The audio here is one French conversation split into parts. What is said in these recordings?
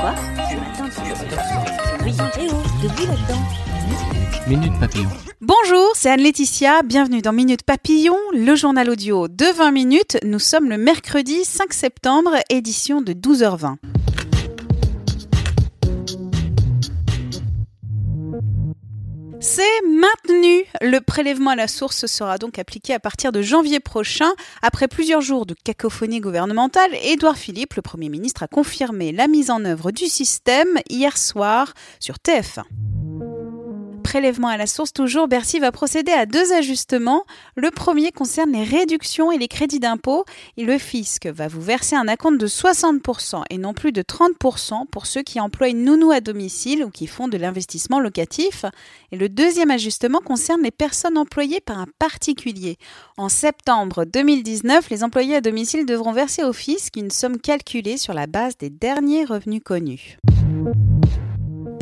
Quoi Ce matin, tu Oui, debout là-dedans. Minute Papillon. Bonjour, c'est Anne-Laetitia, bienvenue dans Minute Papillon, le journal audio de 20 minutes. Nous sommes le mercredi 5 septembre, édition de 12h20. C'est maintenu. Le prélèvement à la source sera donc appliqué à partir de janvier prochain. Après plusieurs jours de cacophonie gouvernementale, Édouard Philippe, le Premier ministre, a confirmé la mise en œuvre du système hier soir sur TF1 prélèvement à la source, toujours, Bercy va procéder à deux ajustements. Le premier concerne les réductions et les crédits d'impôt. Le fisc va vous verser un acompte de 60% et non plus de 30% pour ceux qui emploient nounou à domicile ou qui font de l'investissement locatif. Et le deuxième ajustement concerne les personnes employées par un particulier. En septembre 2019, les employés à domicile devront verser au fisc une somme calculée sur la base des derniers revenus connus.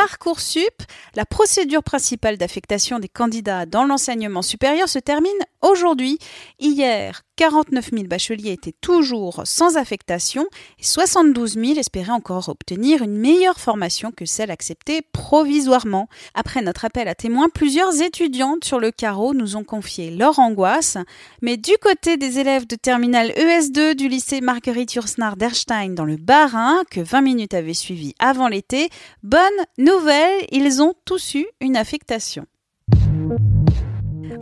Parcoursup, la procédure principale d'affectation des candidats dans l'enseignement supérieur se termine aujourd'hui. Hier, 49 000 bacheliers étaient toujours sans affectation et 72 000 espéraient encore obtenir une meilleure formation que celle acceptée provisoirement. Après notre appel à témoins, plusieurs étudiantes sur le carreau nous ont confié leur angoisse. Mais du côté des élèves de terminale ES2 du lycée Marguerite Yourcenar d'Erstein dans le Bas-Rhin, que 20 minutes avaient suivi avant l'été, bonne nouvelle, ils ont tous eu une affectation.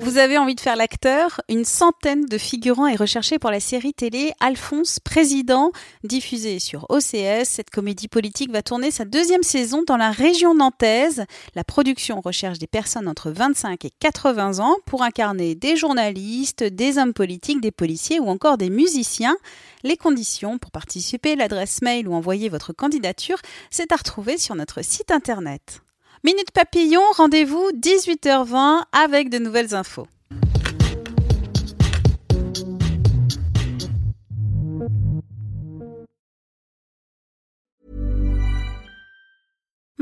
Vous avez envie de faire l'acteur? Une centaine de figurants est recherchée pour la série télé Alphonse Président, diffusée sur OCS. Cette comédie politique va tourner sa deuxième saison dans la région nantaise. La production recherche des personnes entre 25 et 80 ans pour incarner des journalistes, des hommes politiques, des policiers ou encore des musiciens. Les conditions pour participer, l'adresse mail ou envoyer votre candidature, c'est à retrouver sur notre site internet. Minute Papillon, rendez-vous 18h20 avec de nouvelles infos.